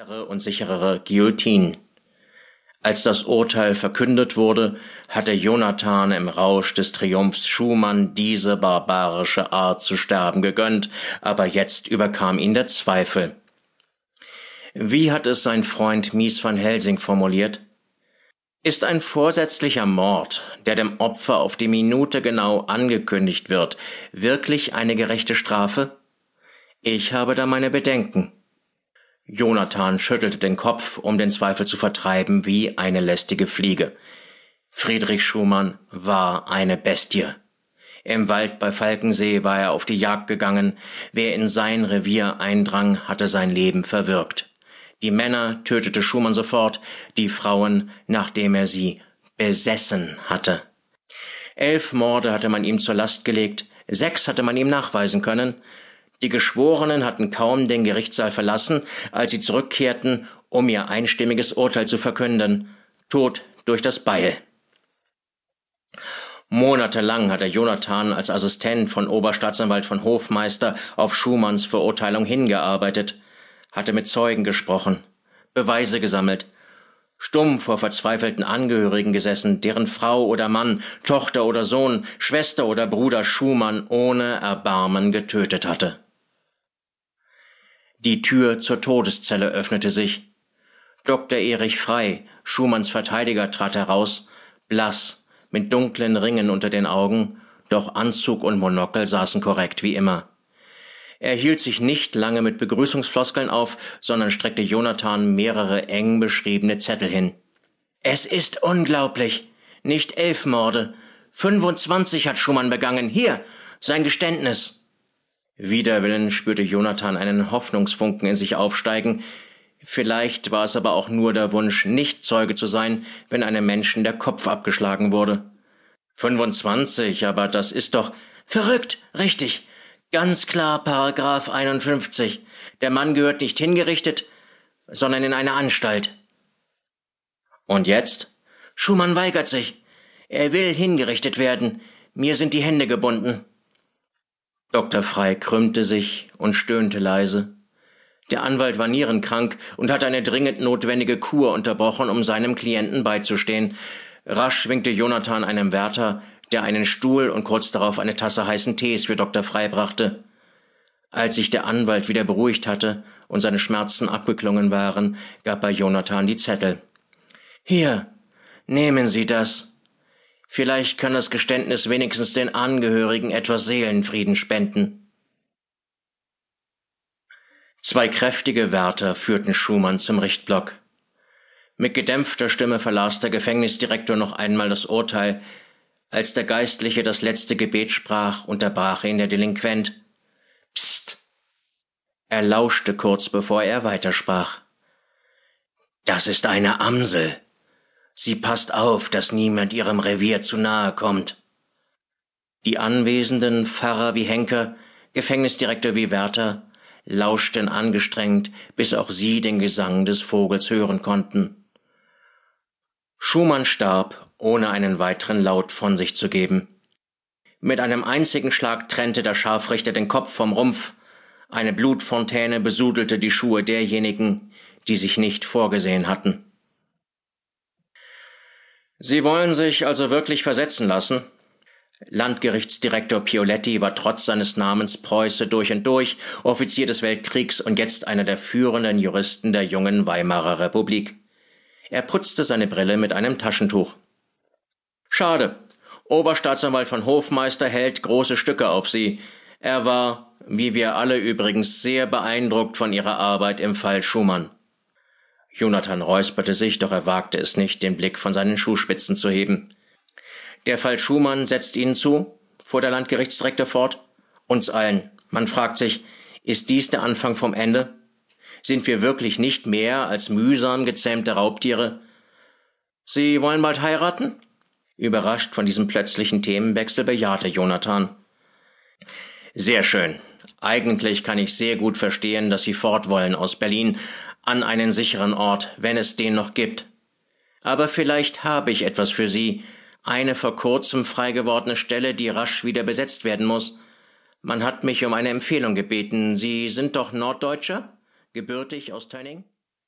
schnellere und sicherere Guillotine. Als das Urteil verkündet wurde, hatte Jonathan im Rausch des Triumphs Schumann diese barbarische Art zu sterben gegönnt, aber jetzt überkam ihn der Zweifel. Wie hat es sein Freund Mies van Helsing formuliert? Ist ein vorsätzlicher Mord, der dem Opfer auf die Minute genau angekündigt wird, wirklich eine gerechte Strafe? Ich habe da meine Bedenken. Jonathan schüttelte den Kopf, um den Zweifel zu vertreiben, wie eine lästige Fliege. Friedrich Schumann war eine Bestie. Im Wald bei Falkensee war er auf die Jagd gegangen, wer in sein Revier eindrang, hatte sein Leben verwirkt. Die Männer tötete Schumann sofort, die Frauen, nachdem er sie besessen hatte. Elf Morde hatte man ihm zur Last gelegt, sechs hatte man ihm nachweisen können, die Geschworenen hatten kaum den Gerichtssaal verlassen, als sie zurückkehrten, um ihr einstimmiges Urteil zu verkünden. Tod durch das Beil. Monatelang hatte Jonathan als Assistent von Oberstaatsanwalt von Hofmeister auf Schumanns Verurteilung hingearbeitet, hatte mit Zeugen gesprochen, Beweise gesammelt, stumm vor verzweifelten Angehörigen gesessen, deren Frau oder Mann, Tochter oder Sohn, Schwester oder Bruder Schumann ohne Erbarmen getötet hatte. Die Tür zur Todeszelle öffnete sich. Dr. Erich Frei, Schumanns Verteidiger, trat heraus, blass, mit dunklen Ringen unter den Augen, doch Anzug und Monokel saßen korrekt wie immer. Er hielt sich nicht lange mit Begrüßungsfloskeln auf, sondern streckte Jonathan mehrere eng beschriebene Zettel hin. Es ist unglaublich. Nicht elf Morde. 25 hat Schumann begangen. Hier, sein Geständnis. Widerwillen spürte Jonathan einen Hoffnungsfunken in sich aufsteigen. Vielleicht war es aber auch nur der Wunsch, nicht Zeuge zu sein, wenn einem Menschen der Kopf abgeschlagen wurde. 25, aber das ist doch verrückt, richtig. Ganz klar Paragraph 51. Der Mann gehört nicht hingerichtet, sondern in eine Anstalt. Und jetzt? Schumann weigert sich. Er will hingerichtet werden. Mir sind die Hände gebunden. Dr. Frei krümmte sich und stöhnte leise. Der Anwalt war nierenkrank und hatte eine dringend notwendige Kur unterbrochen, um seinem Klienten beizustehen. Rasch winkte Jonathan einem Wärter, der einen Stuhl und kurz darauf eine Tasse heißen Tees für Dr. Frei brachte. Als sich der Anwalt wieder beruhigt hatte und seine Schmerzen abgeklungen waren, gab er Jonathan die Zettel. Hier, nehmen Sie das. Vielleicht kann das Geständnis wenigstens den Angehörigen etwas Seelenfrieden spenden. Zwei kräftige Wärter führten Schumann zum Richtblock. Mit gedämpfter Stimme verlas der Gefängnisdirektor noch einmal das Urteil. Als der Geistliche das letzte Gebet sprach, unterbrach ihn der Delinquent. Psst! Er lauschte kurz, bevor er weitersprach. Das ist eine Amsel, Sie passt auf, dass niemand ihrem Revier zu nahe kommt. Die Anwesenden, Pfarrer wie Henker, Gefängnisdirektor wie Wärter, lauschten angestrengt, bis auch sie den Gesang des Vogels hören konnten. Schumann starb, ohne einen weiteren Laut von sich zu geben. Mit einem einzigen Schlag trennte der Scharfrichter den Kopf vom Rumpf, eine Blutfontäne besudelte die Schuhe derjenigen, die sich nicht vorgesehen hatten. Sie wollen sich also wirklich versetzen lassen? Landgerichtsdirektor Pioletti war trotz seines Namens Preuße durch und durch, Offizier des Weltkriegs und jetzt einer der führenden Juristen der jungen Weimarer Republik. Er putzte seine Brille mit einem Taschentuch. Schade. Oberstaatsanwalt von Hofmeister hält große Stücke auf Sie. Er war, wie wir alle übrigens, sehr beeindruckt von Ihrer Arbeit im Fall Schumann. Jonathan räusperte sich, doch er wagte es nicht, den Blick von seinen Schuhspitzen zu heben. Der Fall Schumann setzt Ihnen zu? fuhr der Landgerichtsdirektor fort. Uns allen. Man fragt sich, ist dies der Anfang vom Ende? Sind wir wirklich nicht mehr als mühsam gezähmte Raubtiere? Sie wollen bald heiraten? Überrascht von diesem plötzlichen Themenwechsel bejahte Jonathan. Sehr schön. Eigentlich kann ich sehr gut verstehen, dass Sie fort wollen aus Berlin, an einen sicheren Ort, wenn es den noch gibt. Aber vielleicht habe ich etwas für Sie, eine vor kurzem frei gewordene Stelle, die rasch wieder besetzt werden muss. Man hat mich um eine Empfehlung gebeten. Sie sind doch Norddeutscher? Gebürtig aus Tönning?